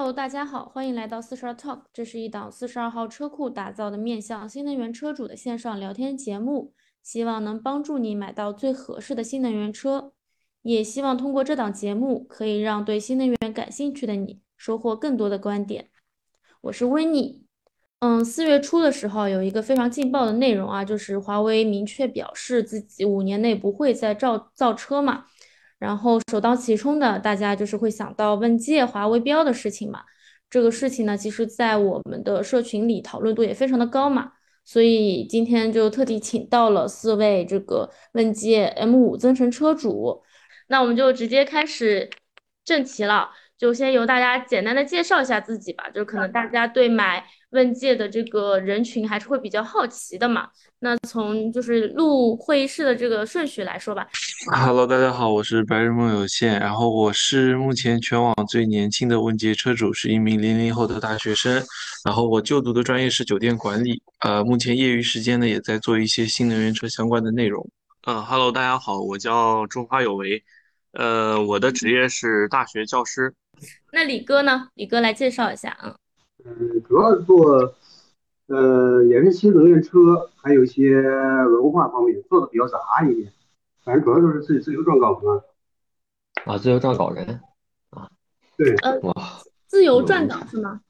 Hello，大家好，欢迎来到四十二 Talk，这是一档四十二号车库打造的面向新能源车主的线上聊天节目，希望能帮助你买到最合适的新能源车，也希望通过这档节目可以让对新能源感兴趣的你收获更多的观点。我是温妮。嗯，四月初的时候有一个非常劲爆的内容啊，就是华为明确表示自己五年内不会再造造车嘛。然后首当其冲的，大家就是会想到问界华为标的事情嘛。这个事情呢，其实在我们的社群里讨论度也非常的高嘛。所以今天就特地请到了四位这个问界 M5 增程车主。那我们就直接开始正题了，就先由大家简单的介绍一下自己吧。就可能大家对买问界的这个人群还是会比较好奇的嘛。那从就是录会议室的这个顺序来说吧。Hello，大家好，我是白日梦有限，然后我是目前全网最年轻的问界车主，是一名零零后的大学生，然后我就读的专业是酒店管理，呃，目前业余时间呢也在做一些新能源车相关的内容。嗯，Hello，大家好，我叫中华有为，呃，我的职业是大学教师。那李哥呢？李哥来介绍一下啊。嗯，主要是做，呃，也是新能源车，还有一些文化方面做的比较杂一点。反正主要就是自己自由撰稿嘛啊，自由撰稿人啊，对，哇，自由撰稿是吗？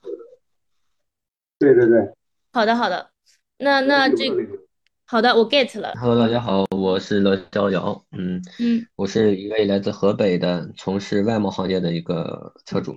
对对对，好的好的，那那这好的我 get 了。Hello，大家好，我是乐逍遥，嗯嗯，我是一位来自河北的从事外贸行业的一个车主。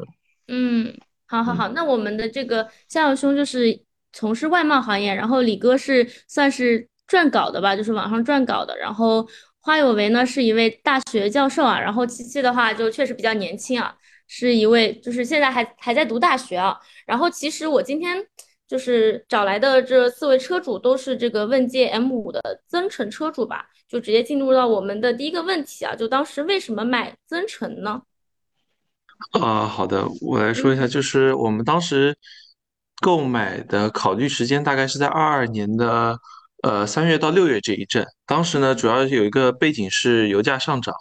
嗯，好好好，那我们的这个逍遥兄就是从事外贸行业，然后李哥是算是撰稿的吧，就是网上撰稿的，然后。花有为呢是一位大学教授啊，然后七七的话就确实比较年轻啊，是一位就是现在还还在读大学啊。然后其实我今天就是找来的这四位车主都是这个问界 M5 的增程车主吧，就直接进入到我们的第一个问题啊，就当时为什么买增程呢？啊，好的，我来说一下，就是我们当时购买的考虑时间大概是在二二年的。呃，三月到六月这一阵，当时呢，主要是有一个背景是油价上涨，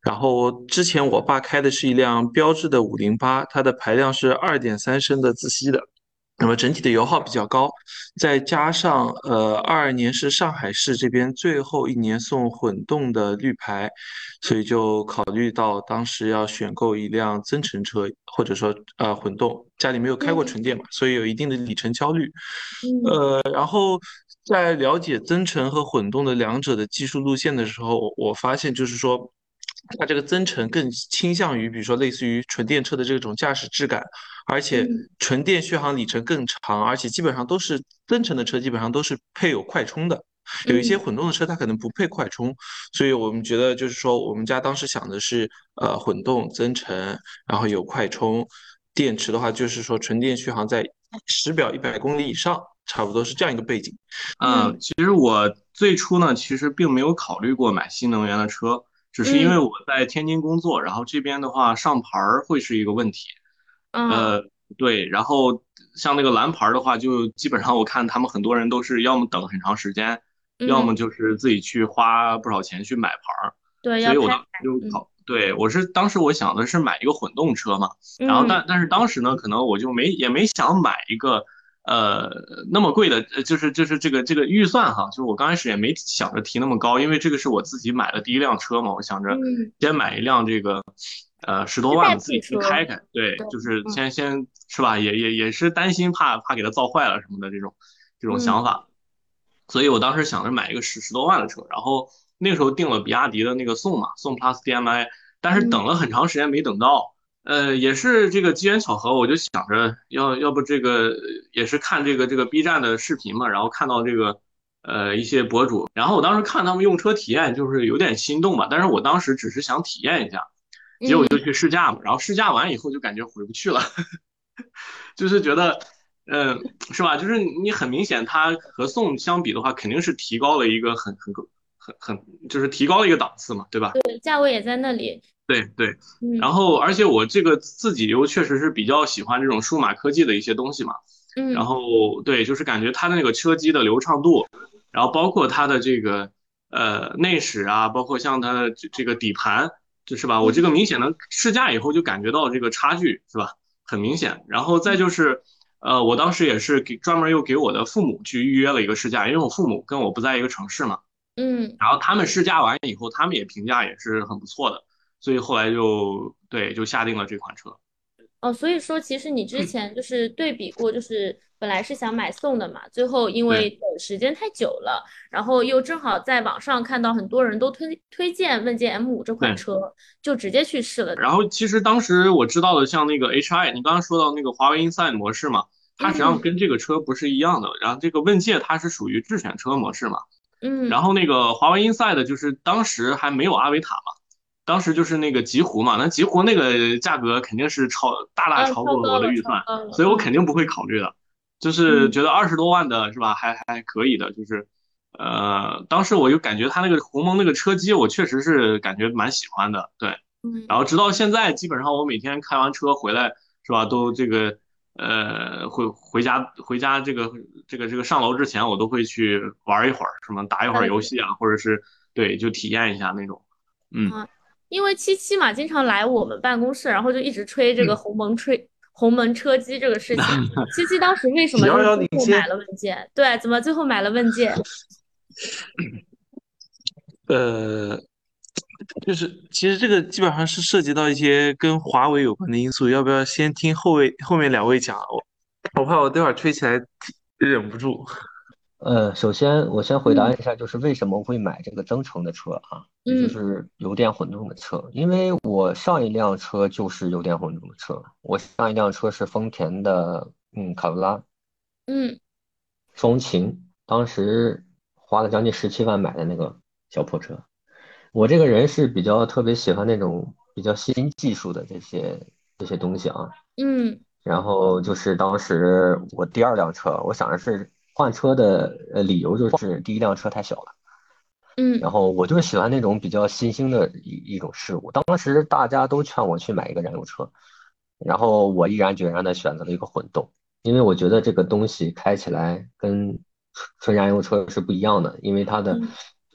然后之前我爸开的是一辆标致的五零八，它的排量是二点三升的自吸的，那么整体的油耗比较高，再加上呃二二年是上海市这边最后一年送混动的绿牌，所以就考虑到当时要选购一辆增程车，或者说呃混动，家里没有开过纯电嘛，所以有一定的里程焦虑，呃，然后。在了解增程和混动的两者的技术路线的时候，我发现就是说，它这个增程更倾向于，比如说类似于纯电车的这种驾驶质感，而且纯电续航里程更长，而且基本上都是增程的车，基本上都是配有快充的。有一些混动的车它可能不配快充，所以我们觉得就是说，我们家当时想的是，呃，混动增程，然后有快充，电池的话就是说纯电续航在时表一百公里以上。差不多是这样一个背景，嗯，其实我最初呢，其实并没有考虑过买新能源的车，只是因为我在天津工作，然后这边的话上牌儿会是一个问题，呃，对，然后像那个蓝牌的话，就基本上我看他们很多人都是要么等很长时间，要么就是自己去花不少钱去买牌儿，对，所以我当时就考，对我是当时我想的是买一个混动车嘛，然后但但是当时呢，可能我就没也没想买一个。呃，那么贵的，就是就是这个这个预算哈，就是我刚开始也没想着提那么高，因为这个是我自己买的第一辆车嘛，我想着先买一辆这个，呃，十多万自己去开开，对，就是先先是吧，也也也是担心怕怕给它造坏了什么的这种这种想法，所以我当时想着买一个十十多万的车，然后那个时候订了比亚迪的那个宋嘛，宋 Plus DM-i，但是等了很长时间没等到。呃，也是这个机缘巧合，我就想着要要不这个也是看这个这个 B 站的视频嘛，然后看到这个呃一些博主，然后我当时看他们用车体验，就是有点心动吧，但是我当时只是想体验一下，结果就去试驾嘛，然后试驾完以后就感觉回不去了，就是觉得嗯是吧，就是你很明显它和宋相比的话，肯定是提高了一个很很很很就是提高了一个档次嘛，对吧？对，价位也在那里。对对，然后而且我这个自己又确实是比较喜欢这种数码科技的一些东西嘛，嗯，然后对，就是感觉它的那个车机的流畅度，然后包括它的这个呃内饰啊，包括像它的这个底盘，就是吧，我这个明显能试驾以后就感觉到这个差距是吧？很明显。然后再就是，呃，我当时也是给专门又给我的父母去预约了一个试驾，因为我父母跟我不在一个城市嘛。嗯。然后他们试驾完以后，他们也评价也是很不错的，所以后来就对就下定了这款车。哦，所以说其实你之前就是对比过，就是本来是想买宋的嘛，最后因为等时间太久了，然后又正好在网上看到很多人都推推荐问界 M 五这款车，就直接去试了。然后其实当时我知道的，像那个 HI，你刚刚说到那个华为 Inside 模式嘛，它实际上跟这个车不是一样的。然后这个问界它是属于智选车模式嘛，嗯，然后那个华为 Inside 就是当时还没有阿维塔嘛。当时就是那个极狐嘛，那极狐那个价格肯定是超大大超过了我的预算，所以我肯定不会考虑的。就是觉得二十多万的是吧，还还可以的。就是，呃，当时我就感觉它那个鸿蒙那个车机，我确实是感觉蛮喜欢的。对，然后直到现在，基本上我每天开完车回来是吧，都这个呃回回家回家这个这个这个上楼之前，我都会去玩一会儿，什么打一会儿游戏啊，或者是对就体验一下那种，嗯。因为七七嘛，经常来我们办公室，然后就一直吹这个鸿蒙吹鸿蒙车机这个事情。七七当时为什么最后买了问界？对，怎么最后买了问界？呃，就是其实这个基本上是涉及到一些跟华为有关的因素，要不要先听后位后面两位讲？我我怕我待会儿吹起来忍不住。呃，首先我先回答一下，就是为什么会买这个增程的车啊？也就是油电混动的车。因为我上一辆车就是油电混动的车，我上一辆车是丰田的，嗯，卡罗拉，嗯，风琴，当时花了将近十七万买的那个小破车。我这个人是比较特别喜欢那种比较新技术的这些这些东西啊，嗯，然后就是当时我第二辆车，我想的是。换车的呃理由就是第一辆车太小了，嗯，然后我就是喜欢那种比较新兴的一一种事物。当时大家都劝我去买一个燃油车，然后我毅然决然的选择了一个混动，因为我觉得这个东西开起来跟纯燃油车是不一样的，因为它的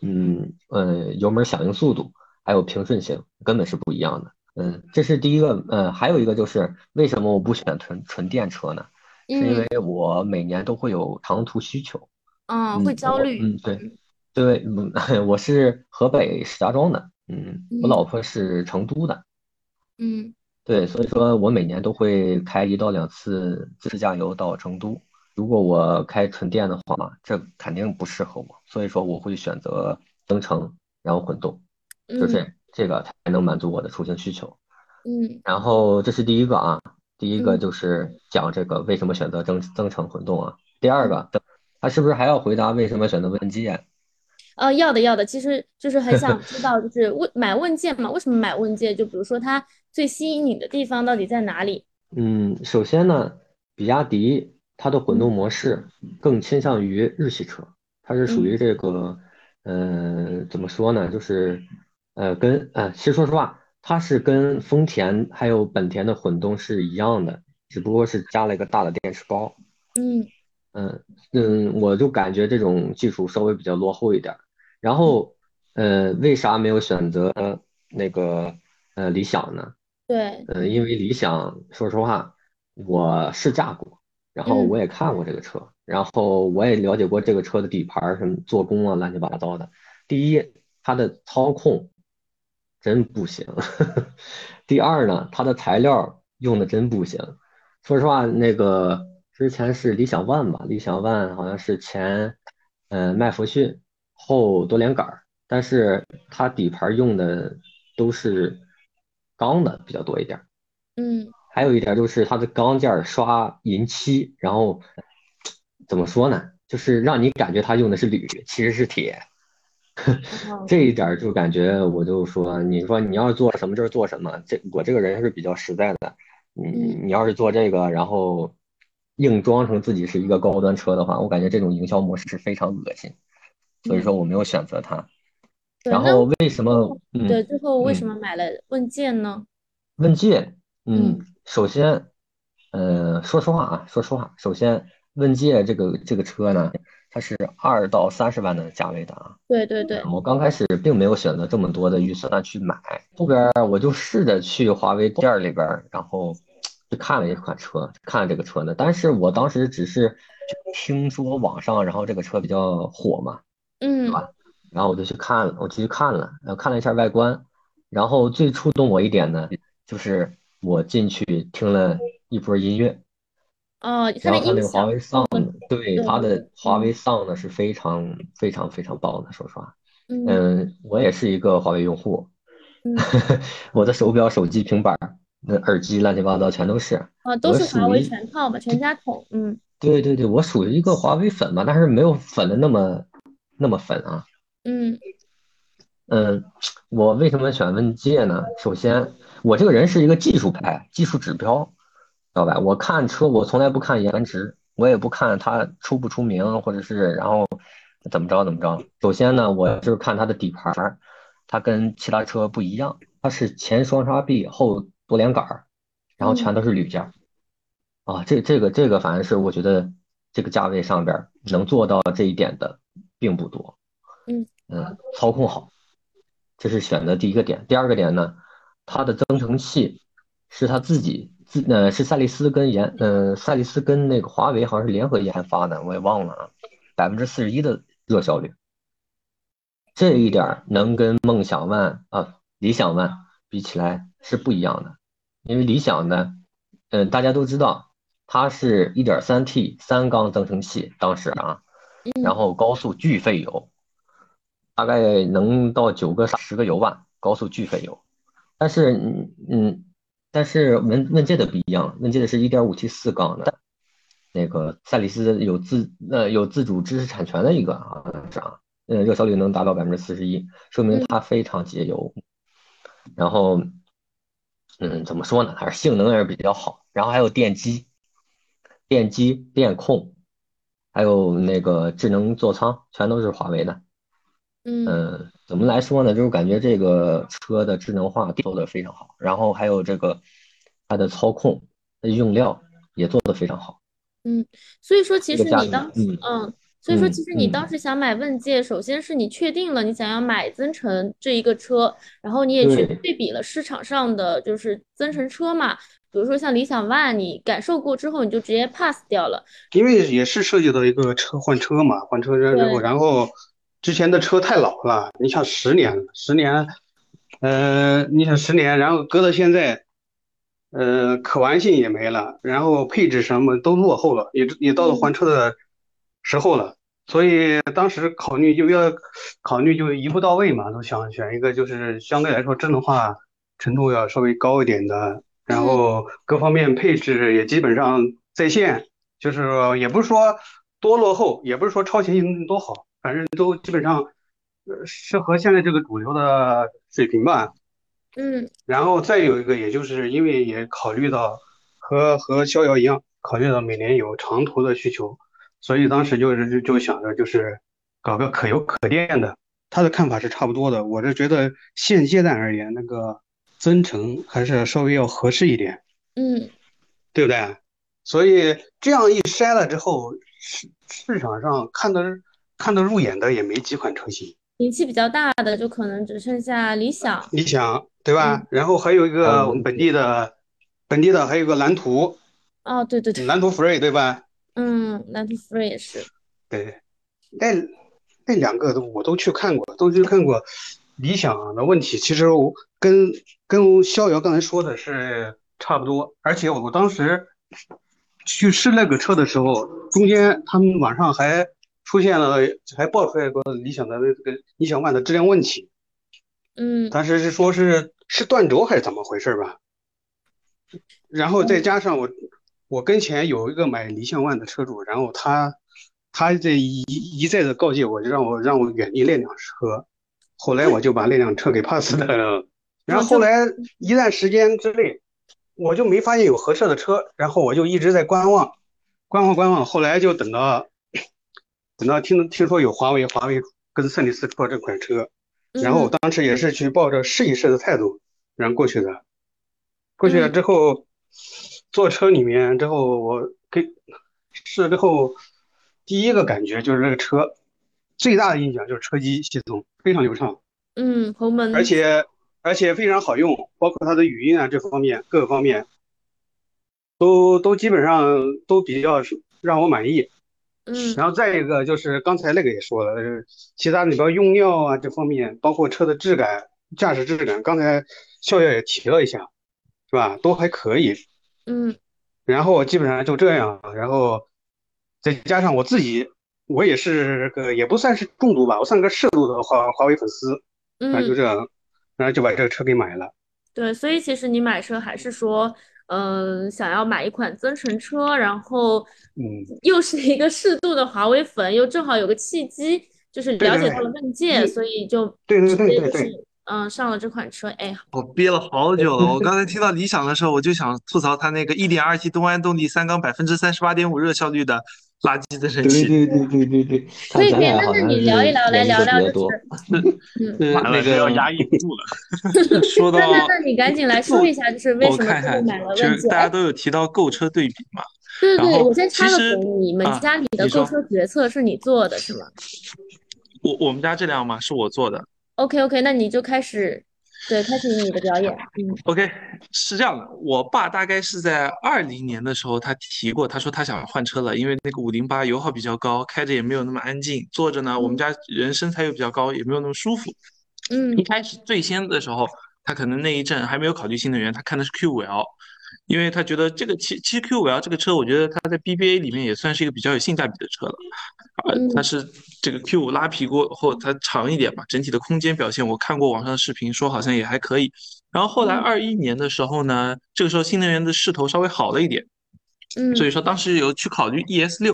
嗯呃油门响应速度还有平顺性根本是不一样的。嗯，这是第一个。嗯，还有一个就是为什么我不选纯纯电车呢？是因为我每年都会有长途需求，嗯，会焦虑，嗯，对，对，嗯，我是河北石家庄的，嗯，我老婆是成都的，嗯，对，所以说我每年都会开一到两次自驾游到成都。如果我开纯电的话，这肯定不适合我，所以说我会选择增程，然后混动，就这这个才能满足我的出行需求。嗯，然后这是第一个啊。第一个就是讲这个为什么选择增增程混动啊？第二个，他是不是还要回答为什么选择问界？呃，要的要的，其实就是很想 知道，就是问买问界嘛？为什么买问界？就比如说它最吸引你的地方到底在哪里？嗯，首先呢，比亚迪它的混动模式更倾向于日系车，它是属于这个，呃，怎么说呢？就是呃，跟呃，其实说实话。它是跟丰田还有本田的混动是一样的，只不过是加了一个大的电池包。嗯嗯嗯，我就感觉这种技术稍微比较落后一点。然后，呃，为啥没有选择那个呃理想呢？对，嗯，因为理想，说实话，我试驾过，然后我也看过这个车，然后我也了解过这个车的底盘什么做工啊，乱七八糟的。第一，它的操控。真不行。第二呢，它的材料用的真不行。说实话，那个之前是理想 ONE 吧，理想 ONE 好像是前，嗯，麦弗逊后多连杆，但是它底盘用的都是钢的比较多一点。嗯，还有一点就是它的钢件刷银漆，然后怎么说呢，就是让你感觉它用的是铝，其实是铁。这一点就感觉，我就说，你说你要是做什么就是做什么，这我这个人是比较实在的。你你要是做这个，然后硬装成自己是一个高端车的话，我感觉这种营销模式是非常恶心。所以说我没有选择它。然后为什么？对，最后为什么买了问界呢？问界，嗯，首先，呃，说实话啊，说实话，首先问界这个这个车呢。它是二到三十万的价位的啊，对对对，我刚开始并没有选择这么多的预算去买，后边我就试着去华为店里边，然后去看了一款车，看了这个车呢。但是我当时只是听说网上，然后这个车比较火嘛，嗯，对吧？然后我就去看了，我就去看了，然后看了一下外观，然后最触动我一点呢，就是我进去听了一波音乐，哦，然后它那个华，为 Sound，对对它的华为 Sound 是非常非常非常棒的，说实话，嗯。嗯，我也是一个华为用户，嗯，我的手表、手机、平板儿、那耳机乱七八糟全都是，啊，都是华为全套吧，全家桶，嗯。对对对，我属于一个华为粉吧，但是没有粉的那么那么粉啊。嗯。嗯，我为什么选问界呢？首先，我这个人是一个技术派，技术指标，知道吧？我看车，我从来不看颜值，我也不看它出不出名，或者是然后怎么着怎么着。首先呢，我就是看它的底盘儿，它跟其他车不一样，它是前双叉臂，后多连杆儿，然后全都是铝件儿。啊，这这个这个反正是我觉得这个价位上边儿能做到这一点的并不多。嗯嗯，操控好，这是选择第一个点。第二个点呢，它的增程器是它自己自呃是赛力斯跟研呃赛力斯跟那个华为好像是联合研发的，我也忘了啊，百分之四十一的热效率，这一点儿能跟梦想 ONE 啊理想 ONE 比起来是不一样的，因为理想呢，嗯、大家都知道它是一点三 T 三缸增程器，当时啊，然后高速巨费油。大概能到九个十个油吧，高速巨费油。但是，嗯嗯，但是问问界的不一样，问界的是一点五 T 四缸的，那个赛力斯有自呃有自主知识产权的一个啊，是啊，嗯，热效率能达到百分之四十一，说明它非常节油。然后，嗯，怎么说呢？还是性能还是比较好。然后还有电机、电机、电控，还有那个智能座舱，全都是华为的。嗯嗯，怎么来说呢？就是感觉这个车的智能化做得非常好，然后还有这个它的操控、它的用料也做得非常好。嗯，所以说其实你当时，嗯嗯，所以说嗯其实你嗯当时想买问界，首先是你确定了你想要买增程这一个车，然后你也去对对比了市场上的就是增程车嘛，比如说像理想 ONE，你感受过之后你就直接 pass 掉了。因为也是涉及到一个车换车嘛，换车之后，然后之前的车太老了，你想十年，十年，呃，你想十年，然后搁到现在，呃，可玩性也没了，然后配置什么都落后了，也也到了换车的时候了，所以当时考虑就要考虑就一步到位嘛，都想选一个就是相对来说智能化程度要稍微高一点的，然后各方面配置也基本上在线。就是也不是说多落后，也不是说超前性能多好，反正都基本上呃适合现在这个主流的水平吧。嗯然后再有一个，也就是因为也考虑到和和逍遥一样，考虑到每年有长途的需求，所以当时就是就就想着就是搞个可油可电的。他的看法是差不多的，我是觉得现阶段而言，那个增程还是稍微要合适一点。嗯对不对？所以这样一筛了之后，市市场上看得看得入眼的也没几款车型。名气比较大的就可能只剩下理想。理想对吧？然后还有一个我们本地的，本地的还有个蓝图，哦，对对对，蓝图 Free 对吧？嗯，蓝图 Free 也是。对，那那两个都我都去看过，都去看过。理想的问题其实我跟跟逍遥刚才说的是差不多，而且我当时去试那个车的时候，中间他们晚上还出现了，还爆出来过理想的那个理想 ONE 的质量问题，嗯当时是说是是断轴还是怎么回事吧？然后再加上我我跟前有一个买理想 ONE 的车主，然后他他这一一再的告诫我，就让我让我远离那辆车。后来我就把那辆车给 pass 掉了。然后后来一段时间之内，我就没发现有合适的车，然后我就一直在观望，观望观望。后来就等到等到听听说有华为，华为跟赛力斯出了这款车，然后我当时也是去抱着试一试的态度，然后过去的。过去了之后，坐车里面之后，我给试了之后，第一个感觉就是这个车最大的印象就是车机系统非常流畅，嗯，鸿蒙，而且而且非常好用，包括它的语音啊这方面各个方面，都都基本上都比较让我满意。嗯，然后再一个就是刚才那个也说了，呃其他里边用料啊这方面，包括车的质感、驾驶质感，刚才笑笑也提了一下，是吧？都还可以。嗯然后基本上就这样，然后再加上我自己，我也是个也不算是重度吧，我算个适度的华华为粉丝，然后就嗯，这样，然后就把这个车给买了。对，所以其实你买车还是说，嗯、想要买一款增程车，然后嗯，又是一个适度的华为粉，又正好有个契机，就是了解到了问界，所以就对对直接就是对对对，嗯、上了这款车，哎，我憋了好久了。我 刚才听到理想的时候，我就想吐槽它那个 1.2T 东安动力三缸百分之三十八点五热效率的垃圾增程对器。对对对对对，可以可以，看咱俩那那你好像是聊一聊，来聊聊，就。是，嗯，呃，完了，那这要个压抑不住了。说到那你赶紧来说一下，就是为我什么看一下，最后买了就问界？哎，是大家都有提到购车对比嘛，对对我先插个嘴，你们啊，家里的购车决策是你做的是吗我我们家这辆嘛是我做的。？OK OK，那你就开始，对，开始你的表演，嗯。OK，是这样的，我爸大概是在二零年的时候，他提过，他说他想换车了，因为那个五零八油耗比较高，开着也没有那么安静，坐着呢，我们嗯。家人身材又比较高，也没有那么舒服。嗯。一嗯开始最先的时候，他可能那一阵还没有考虑新能源，他看的是 Q5L，因为他觉得这个其其实 Q 五 L 这个车，我觉得它在 BBA 里面也算是一个比较有性价比的车了。呃，它嗯是这个 Q 五拉皮过后它长一点嘛，整体的空间表现我看过网上的视频，说好像也还可以。然后后来嗯二一年的时候呢，这个时候新能源的势头稍微好了一点，所嗯以说当时有去考虑 ES 六，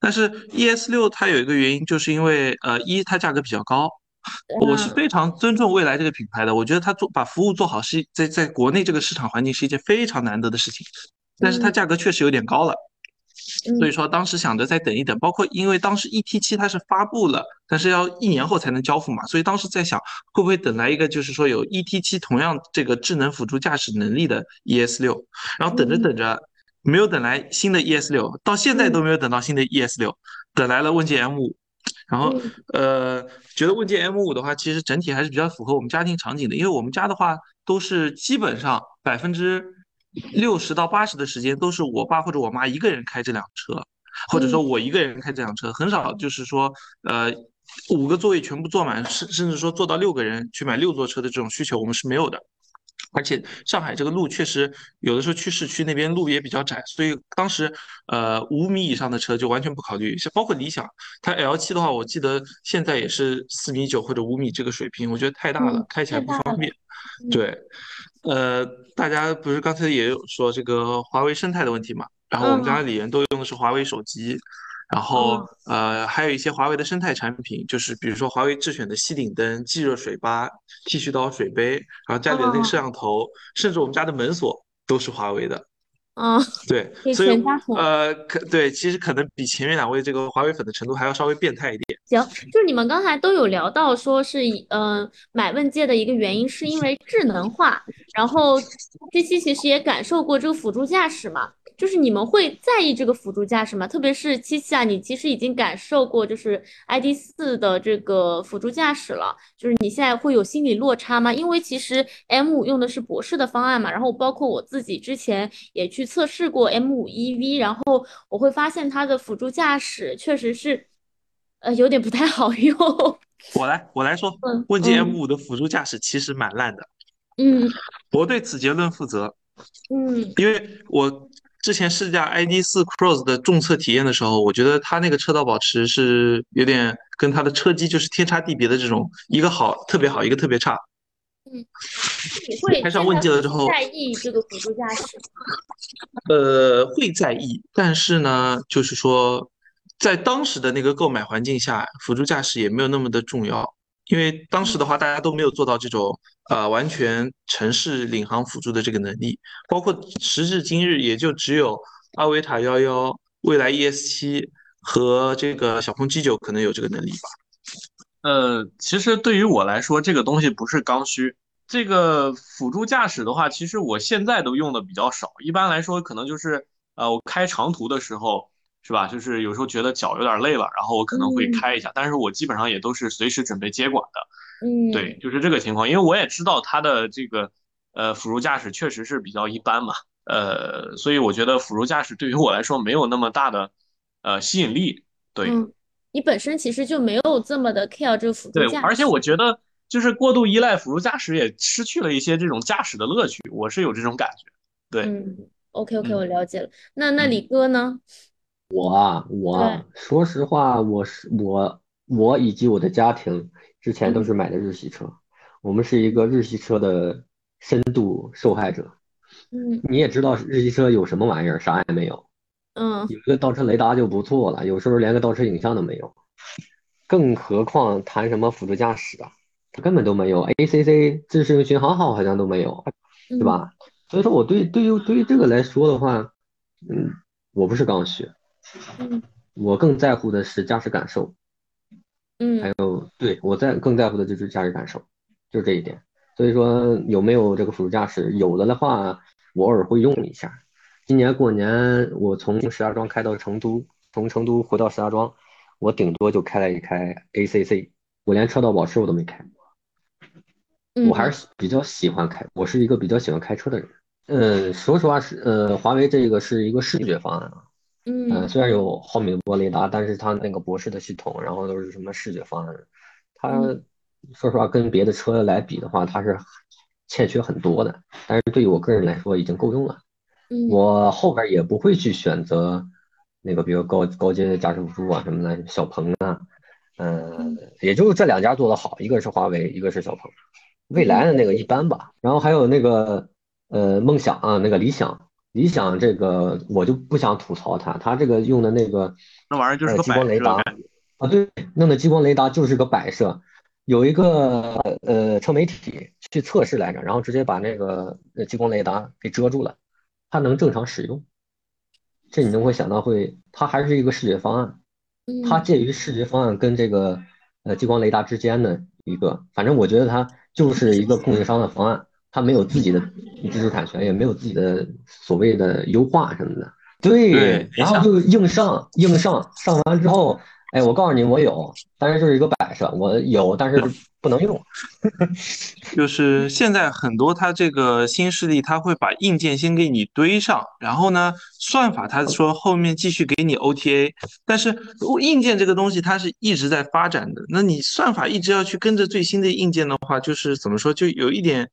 但是 ES 六它有一个原因，就是因为呃一它价格比较高，我是啊非常尊重蔚来这个品牌的，我觉得它做把服务做好是在在国内这个市场环境是一件非常难得的事情，但是它嗯。价格确实有点高了。所以嗯说当时想着再等一等，包括因为当时 ET 七它是发布了，但是要一年后才能交付嘛，所以当时在想会不会等来一个就是说有 ET 七同样这个智能辅助驾驶能力的 ES 六，然后等着嗯。等着没有等来新的 ES 六，到现在都嗯没有等到新的 ES 六，等来了问界 M 五，然后嗯呃觉得问界 M 五的话，其实整体还是比较符合我们家庭场景的，因为我们家的话都是基本上百分之六十到八十的时间都是我爸或者我妈一个人开这辆车，或者说嗯我一个人开这辆车，很少就是说呃五个座位全部坐满，甚甚至说坐到六个人去买六座车的这种需求我们是没有的。而且上海这个路确实有的时候去市区那边路也比较窄，所以当时呃五米以上的车就完全不考虑，像包括理想，它 L 七的话，我记得现在也是四米九或者五米这个水平，我觉得太大了嗯，开起来不方便。嗯对，呃，大家不是刚才也有说这个华为生态的问题嘛？然后我们家嗯里人都用的是华为手机，然后哦呃还有一些华为的生态产品，就是比如说华为智选的吸顶灯、即热水吧、剃须刀、水杯，然后家里的那个摄哦像头，甚至我们家的门锁都是华为的。嗯，对，所以。呃，可对，其实可能比前面两位这个华为粉的程度还要稍微变态一点。行，就是你们刚才都有聊到说是嗯，呃，买问界的一个原因是因为智能化，然后这期其实也感受过这个辅助驾驶嘛，就是你们会在意这个辅助驾驶吗？特别是七七啊，你其实已经感受过就是 ID 四的这个辅助驾驶了，就是你现在会有心理落差吗？因为其实 M 五用的是博士的方案嘛，然后包括我自己之前也去测试过 M 五 EV，然后我会发现它的辅助驾驶确实是。呃，有点不太好用。我来，我来说，嗯问界 M 嗯五的辅助驾驶其实蛮烂的，嗯我对此结论负责，嗯因为我之前试驾 ID 四 Cross 的重测体验的时候，我觉得它那个车道保持是有点跟它的车机就是天差地别的这种，一个好特别好，一个特别差。嗯，你会开上问界了之后在意这个辅助驾驶吗？呃，会在意，但是呢，就是说，在当时的那个购买环境下，辅助驾驶也没有那么的重要，因为当时的话，大家都没有做到这种呃完全城市领航辅助的这个能力，包括时至今日，也就只有阿维塔幺幺、蔚来 ES 七和这个小鹏 G 九可能有这个能力吧。呃，其实对于我来说，这个东西不是刚需。这个辅助驾驶的话，其实我现在都用的比较少。一般来说，可能就是呃，我开长途的时候，是吧？就是有时候觉得脚有点累了，然后我可能会嗯开一下。但是我基本上也都是随时准备接管的。嗯，对，就是这个情况。因为我也知道它的这个呃辅助驾驶确实是比较一般嘛。呃，所以我觉得辅助驾驶对于我来说没有那么大的呃吸引力。对，你本身其实就没有这么的 care 这个辅助驾驶。对，而且我觉得就是过度依赖辅助驾驶也失去了一些这种驾驶的乐趣，我是有这种感觉。对，嗯，OK OK，我了解了。那那李哥呢？我啊，我说实话，我是我我以及我的家庭之前都是买的日系车，我们是一个日系车的深度受害者。嗯，你也知道日系车有什么玩意儿，啥也没有。嗯，有一个倒车雷达就不错了，有时候连个倒车影像都没有，更何况谈什么辅助驾驶啊，它根本都没有。ACC 自适应巡航好好像都没有，对吧？所以说我对对于对于这个来说的话，嗯，我不是刚需。嗯，我更在乎的是驾驶感受，嗯，还有对我在更在乎的就是驾驶感受，就是这一点。所以说有没有这个辅助驾驶，有的的话，我偶尔会用一下。今年过年我从石家庄开到成都，从成都回到石家庄，我顶多就开了一开 ACC，我连车道保持我都没开。我还是比较喜欢开，我是一个比较喜欢开车的人。嗯，说实话是，呃，华为这个是一个视觉方案啊。嗯，虽然有毫米波雷达，但是它那个博士的系统，然后都是什么视觉方案，它说实话跟别的车来比的话，它是欠缺很多的。但是对于我个人来说，已经够用了。嗯，我后边也不会去选择那个，比如高高阶的驾驶辅助啊什么的，小鹏啊，嗯，也就是这两家做的好，一个是华为，一个是小鹏。未来的那个一般吧。然后还有那个呃梦想啊，那个理想。理想这个我就不想吐槽它，它这个用的那个那玩意儿就是个激光雷达啊，对，弄的激光雷达就是个摆设，有一个呃车媒体去测试来着，然后直接把那个激光雷达给遮住了，它能正常使用。这你能会想到会，它还是一个视觉方案，它介于视觉方案跟这个呃激光雷达之间的一个，反正我觉得它就是一个供应商的方案。他没有自己的知识产权，也没有自己的所谓的优化什么的，对，然后就硬上硬上，上完之后，哎，我告诉你，我有，但是就是一个摆设，我有，但是不能用。就是现在很多它这个新势力，他会把硬件先给你堆上，然后呢，算法他说后面继续给你 OTA，但是硬件这个东西它是一直在发展的，那你算法一直要去跟着最新的硬件的话，就是怎么说，就有一点。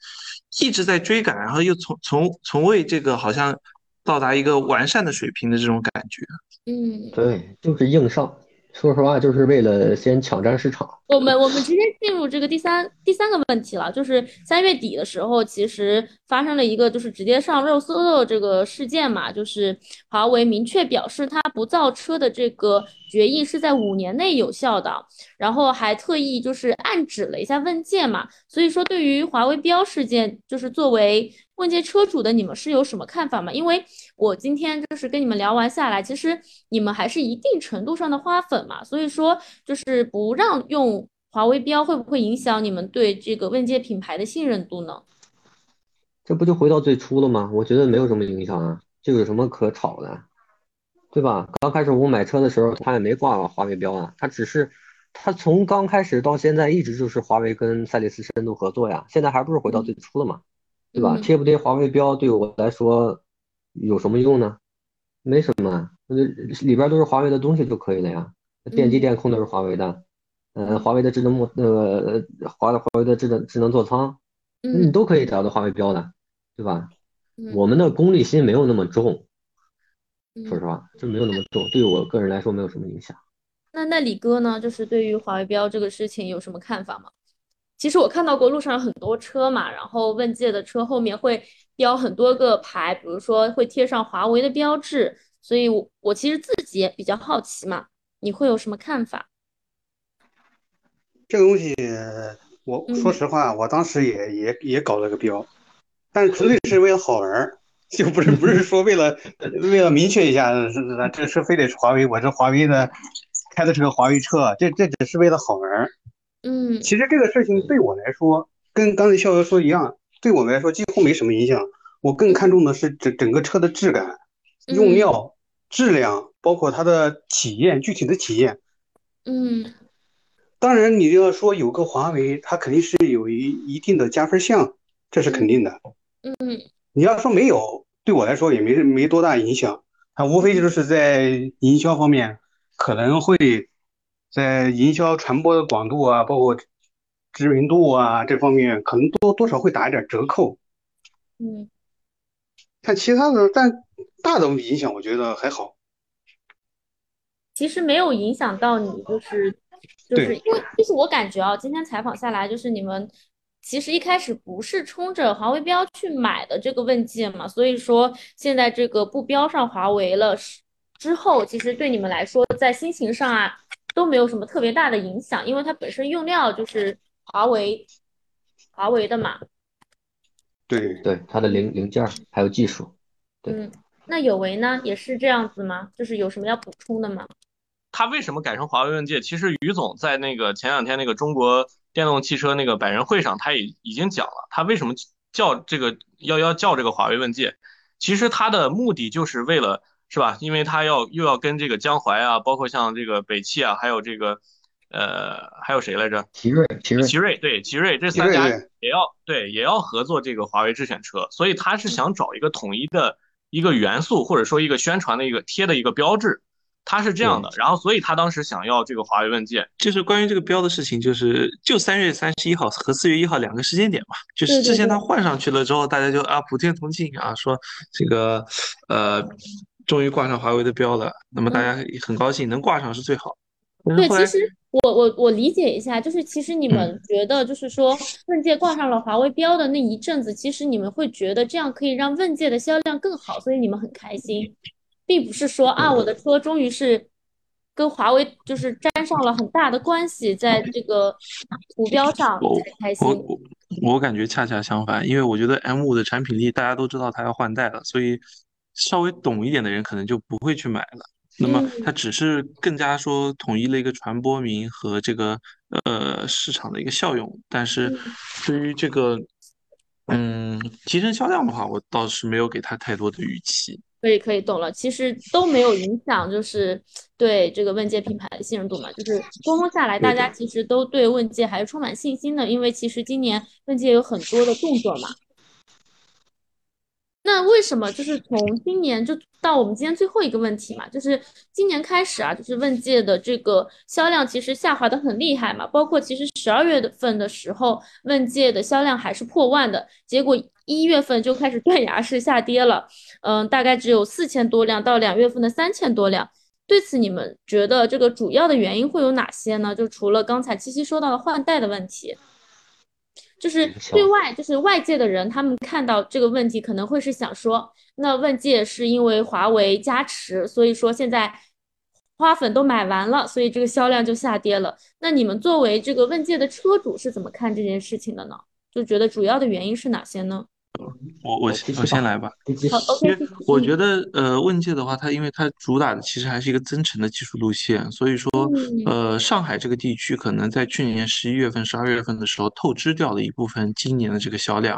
一直在追赶，然后又从从从未这个好像到达一个完善的水平的这种感觉。嗯，对，就是硬上。说实话，就是为了先抢占市场。我们我们直接进入这个第三第三个问题了，就是三月底的时候，其实发生了一个就是直接上热搜的这个事件嘛，就是华为明确表示它不造车的这个决议是在五年内有效的，然后还特意就是暗指了一下问界嘛，所以说对于华为标事件，就是作为。问界车主的你们是有什么看法吗？因为我今天就是跟你们聊完下来，其实你们还是一定程度上的花粉嘛，所以说就是不让用华为标会不会影响你们对这个问界品牌的信任度呢？这不就回到最初了吗？我觉得没有什么影响啊，这有什么可吵的，对吧？刚开始我买车的时候，他也没挂华为标啊，他只是他从刚开始到现在一直就是华为跟赛力斯深度合作呀，现在还不是回到最初了吗？对吧？贴不贴华为标对我来说有什么用呢？没什么，那里边都是华为的东西就可以了呀。电机电控都是华为的，嗯，华为的智能木那个华华为的智能智能座舱，你都可以找到华为标的，对吧？我们的功利心没有那么重，说实话就没有那么重，对我个人来说没有什么影响。那那李哥呢？就是对于华为标这个事情有什么看法吗？其实我看到过路上有很多车嘛，然后问界的车后面会标很多个牌，比如说会贴上华为的标志，所以我我其实自己也比较好奇嘛，你会有什么看法？这个东西，我说实话，我当时也也也搞了个标，但是纯粹是为了好玩，就不是不是说为了为了明确一下，是这车非得是华为，我这华为的开的是个华为车，这这只是为了好玩。嗯，其实这个事情对我来说，跟刚才肖哥说一样，对我们来说几乎没什么影响。我更看重的是整整个车的质感、用料、质量，包括它的体验，具体的体验。嗯，当然你要说有个华为，它肯定是有一一定的加分项，这是肯定的。嗯，你要说没有，对我来说也没没多大影响。它无非就是在营销方面可能会在营销传播的广度啊，包括知名度啊这方面，可能多多少会打一点折扣。嗯，但其他的，但大的影响我觉得还好。其实没有影响到你，就是就是因为就是我感觉啊，今天采访下来，就是你们其实一开始不是冲着华为标去买的这个问界嘛，所以说现在这个不标上华为了之后，其实对你们来说在心情上啊都没有什么特别大的影响，因为它本身用料就是华为华为的嘛。对对，它的零零件还有技术。对。嗯，那有为呢，也是这样子吗？就是有什么要补充的吗？他为什么改成华为问界？其实于总在那个前两天那个中国电动汽车那个百人会上，他也已经讲了，他为什么叫这个要要叫这个华为问界。其实他的目的就是为了，是吧？因为他要又要跟这个江淮啊，包括像这个北汽啊，还有这个呃还有谁来着？奇瑞，奇瑞，奇瑞，对，奇瑞这三家也要对也要合作这个华为智选车，所以他是想找一个统一的一个元素，或者说一个宣传的一个贴的一个标志。他是这样的，然后所以他当时想要这个华为问界，就是关于这个标的事情，就是就三月三十一号和四月一号两个时间点嘛，就是之前他换上去了之后，大家就啊普天同庆啊，说这个呃终于挂上华为的标了，那么大家很高兴能挂上是最好。对，其实我我我理解一下，就是其实你们觉得就是说问界挂上了华为标的那一阵子，其实你们会觉得这样可以让问界的销量更好，所以你们很开心。并不是说啊，我的车终于是跟华为就是沾上了很大的关系，在这个图标上才开心。我我感觉恰恰相反，因为我觉得 M 五的产品力大家都知道它要换代了，所以稍微懂一点的人可能就不会去买了。那么它只是更加说统一了一个传播名和这个呃市场的一个效用，但是对于这个嗯提升销量的话，我倒是没有给它太多的预期。可以可以懂了，其实都没有影响，就是对这个问界品牌的信任度嘛，就是沟通下来，大家其实都对问界还是充满信心的，因为其实今年问界有很多的动作嘛。那为什么就是从今年就到我们今天最后一个问题嘛？就是今年开始啊，就是问界的这个销量其实下滑的很厉害嘛。包括其实十二月份的时候，问界的销量还是破万的，结果一月份就开始断崖式下跌了。嗯，大概只有四千多辆到两月份的三千多辆。对此，你们觉得这个主要的原因会有哪些呢？就除了刚才七七说到的换代的问题。就是对外，就是外界的人，他们看到这个问题，可能会是想说，那问界是因为华为加持，所以说现在花粉都买完了，所以这个销量就下跌了。那你们作为这个问界的车主是怎么看这件事情的呢？就觉得主要的原因是哪些呢？我我我先来吧，好，OK。我觉得呃，问界的话，它因为它主打的其实还是一个增程的技术路线，所以说呃，上海这个地区可能在去年十一月份、十二月份的时候透支掉了一部分今年的这个销量，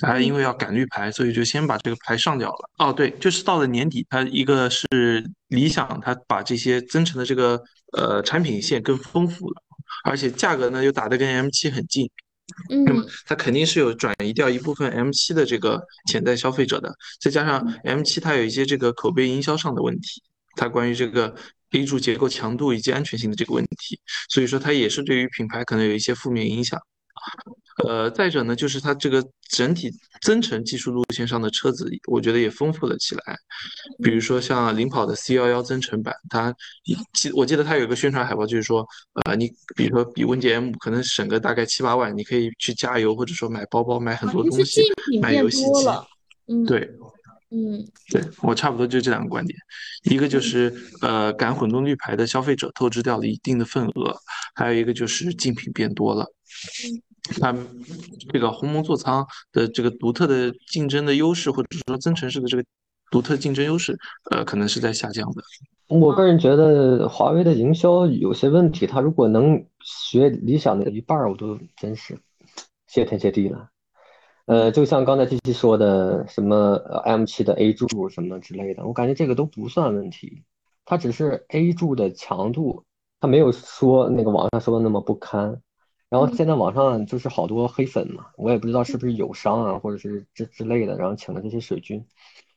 它因为要赶绿牌，所以就先把这个牌上掉了。哦，对，就是到了年底，它一个是理想，它把这些增程的这个呃产品线更丰富了，而且价格呢又打得跟 M7 很近。嗯，那么它肯定是有转移掉一部分 M7 的这个潜在消费者的，再加上 M7 它有一些这个口碑营销上的问题，它关于这个 A 柱结构强度以及安全性的这个问题，所以说它也是对于品牌可能有一些负面影响。呃，再者呢，就是它这个整体增程技术路线上的车子，我觉得也丰富了起来。比如说像领跑的 C 幺幺增程版，它记我记得它有个宣传海报，就是说，呃，你比如说比问界 M 可能省个大概七八万，你可以去加油，或者说买包包，买很多东西，买游戏机。嗯，对，嗯，对我差不多就这两个观点，一个就是呃赶混动绿牌的消费者透支掉了一定的份额，还有一个就是竞品变多了。它这个鸿蒙座舱的这个独特的竞争的优势，或者说增程式的这个独特竞争优势，呃，可能是在下降的。我个人觉得华为的营销有些问题，他如果能学理想的一半，我都真是谢天谢地了。呃，就像刚才七七说的，什么 M7 的 A 柱什么之类的，我感觉这个都不算问题，它只是 A 柱的强度，它没有说那个网上说的那么不堪。然后现在网上就是好多黑粉嘛，我也不知道是不是友商啊，或者是这之类的，然后请了这些水军，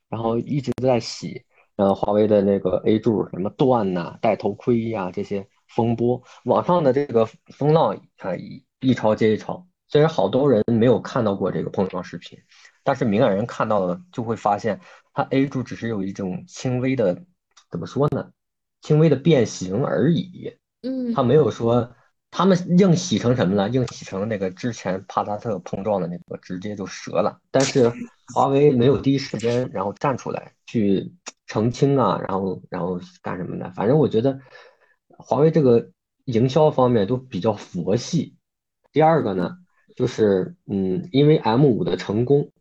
然后一直在洗，然后，华为的那个 A 柱什么断呐、戴头盔呀这些风波，网上的这个风浪啊一一潮接一潮。虽然好多人没有看到过这个碰撞视频，但是明眼人看到了就会发现，它 A 柱只是有一种轻微的，怎么说呢？轻微的变形而已。嗯，他没有说。他们硬洗成什么了？硬洗成那个之前帕萨特碰撞的那个，直接就折了。但是华为没有第一时间，然后站出来去澄清啊，然后然后干什么的？反正我觉得华为这个营销方面都比较佛系。第二个呢，就是嗯，因为 M 五的成功，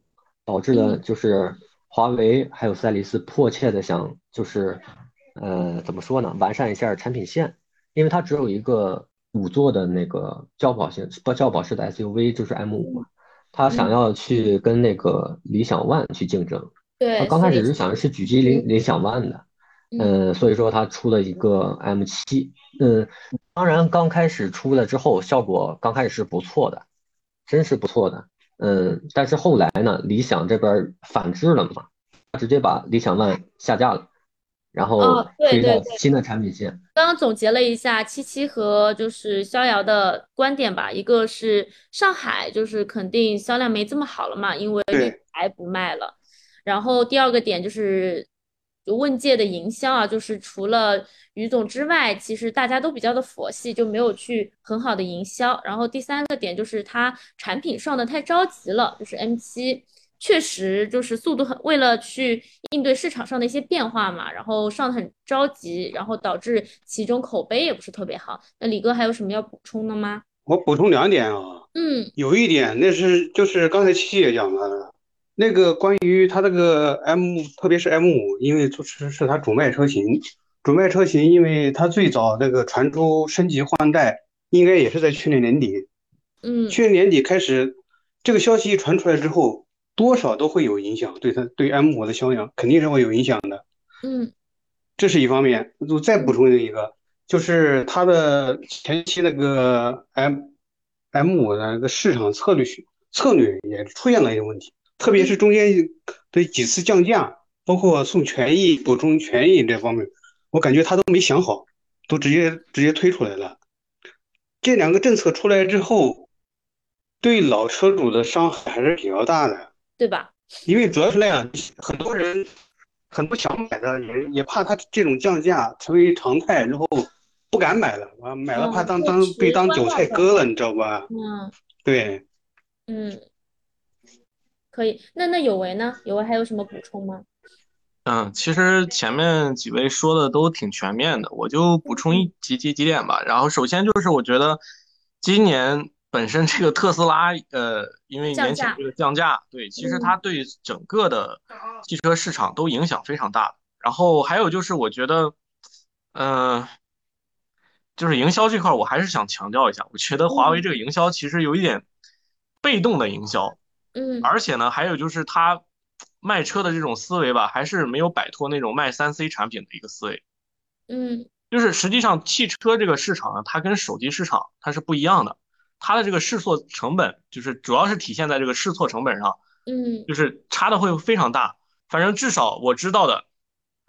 导致了就是华为还有赛力斯迫切的想就是呃怎么说呢？完善一下产品线，因为它只有一个。五座的那个轿跑型不轿跑式的 SUV 就是 M 五嘛，他想要去跟那个理想 ONE 去竞争。对，他刚开始是想是狙击理理想 ONE 的，嗯，所以说他出了一个 M 七，嗯，当然刚开始出了之后效果刚开始是不错的，真是不错的，嗯，但是后来呢，理想这边反制了嘛，直接把理想 ONE 下架了。然后推到新的产品线。刚刚总结了一下七七和就是逍遥的观点吧，一个是上海就是肯定销量没这么好了嘛，因为绿牌不卖了。然后第二个点就是问界的营销啊，就是除了于总之外，其实大家都比较的佛系，就没有去很好的营销。然后第三个点就是它产品上的太着急了，就是 M 七。确实就是速度很，为了去应对市场上的一些变化嘛，然后上的很着急，然后导致其中口碑也不是特别好。那李哥还有什么要补充的吗？我补充两点啊，嗯，有一点那是就是刚才七七也讲了，那个关于它这个 M，特别是 M 五，因为是是它主卖车型，主卖车型，因为它最早那个传出升级换代，应该也是在去年年底，嗯，去年年底开始，这个消息一传出来之后。多少都会有影响，对它对 M 五的销量肯定是会有影响的。嗯，这是一方面。就再补充一个，就是它的前期那个 M M 五的那个市场策略策略也出现了一些问题，特别是中间的几次降价，包括送权益、补充权益这方面，我感觉他都没想好，都直接直接推出来了。这两个政策出来之后，对老车主的伤害还是比较大的。对吧？因为主要是那样，很多人很多想买的也也怕它这种降价成为常态，然后不敢买了啊，买了怕当当被当韭菜割了，你知道吧？嗯，对，嗯，可以。那那有为呢？有为还有什么补充吗？嗯，其实前面几位说的都挺全面的，我就补充一几几几点吧。然后首先就是我觉得今年。本身这个特斯拉，呃，因为年前这个降价，对，其实它对整个的汽车市场都影响非常大。然后还有就是，我觉得，嗯，就是营销这块，我还是想强调一下，我觉得华为这个营销其实有一点被动的营销，嗯，而且呢，还有就是它卖车的这种思维吧，还是没有摆脱那种卖三 C 产品的一个思维，嗯，就是实际上汽车这个市场呢，它跟手机市场它是不一样的。它的这个试错成本，就是主要是体现在这个试错成本上，嗯，就是差的会非常大。反正至少我知道的，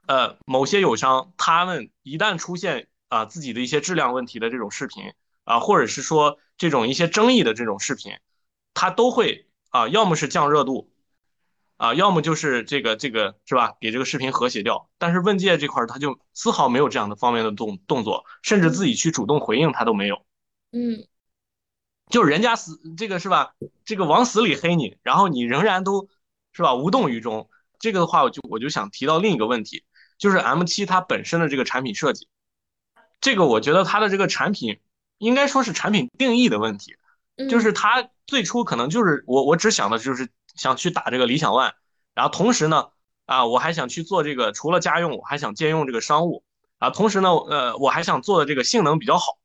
呃，某些友商他们一旦出现啊自己的一些质量问题的这种视频啊，或者是说这种一些争议的这种视频，他都会啊，要么是降热度，啊，要么就是这个这个是吧，给这个视频和谐掉。但是问界这块他就丝毫没有这样的方面的动动作，甚至自己去主动回应他都没有，嗯。就是人家死这个是吧？这个往死里黑你，然后你仍然都是吧无动于衷。这个的话，我就我就想提到另一个问题，就是 M7 它本身的这个产品设计，这个我觉得它的这个产品应该说是产品定义的问题。就是它最初可能就是我我只想的就是想去打这个理想 ONE，然后同时呢啊我还想去做这个除了家用我还想借用这个商务啊，同时呢呃我还想做的这个性能比较好。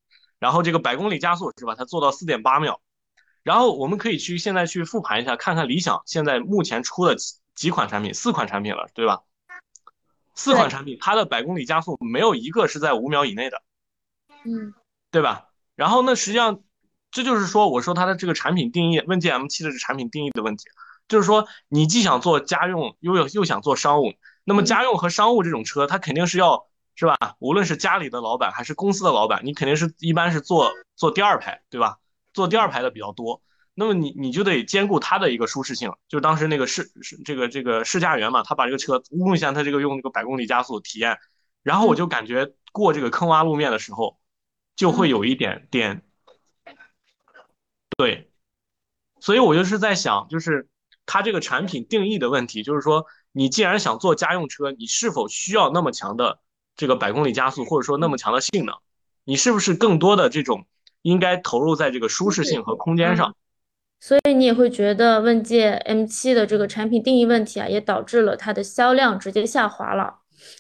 然后这个百公里加速是吧？它做到四点八秒。然后我们可以去现在去复盘一下，看看理想现在目前出的几几款产品，四款产品了，对吧？四款产品它的百公里加速没有一个是在五秒以内的，嗯，对吧？然后那实际上这就是说，我说它的这个产品定义，问界 M7 的这产品定义的问题，就是说你既想做家用，又又又想做商务，那么家用和商务这种车，它肯定是要是吧？无论是家里的老板还是公司的老板，你肯定是一般是坐坐第二排，对吧？坐第二排的比较多。那么你你就得兼顾它的一个舒适性，就是当时那个试试这个这个试驾员嘛，他把这个车问一下他这个用这个百公里加速体验，然后我就感觉过这个坑洼路面的时候，就会有一点点，对，所以我就是在想，就是它这个产品定义的问题，就是说你既然想做家用车，你是否需要那么强的这个百公里加速，或者说那么强的性能？你是不是更多的这种应该投入在这个舒适性和空间上？所以你也会觉得问界 M7 的这个产品定义问题啊，也导致了它的销量直接下滑了。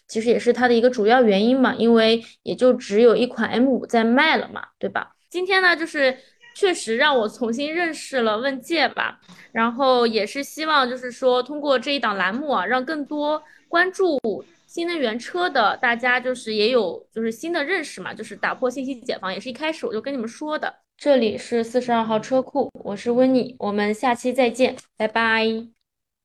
其实也是它的一个主要原因嘛，因为也就只有一款 M5 在卖了嘛，对吧？今天呢，就是确实让我重新认识了问界吧，然后也是希望就是说通过这一档栏目啊，让更多关注新能源车的大家就是也有就是新的认识嘛，就是打破信息茧房，也是一开始我就跟你们说的。这里是四十二号车库，我是温妮，我们下期再见，拜拜。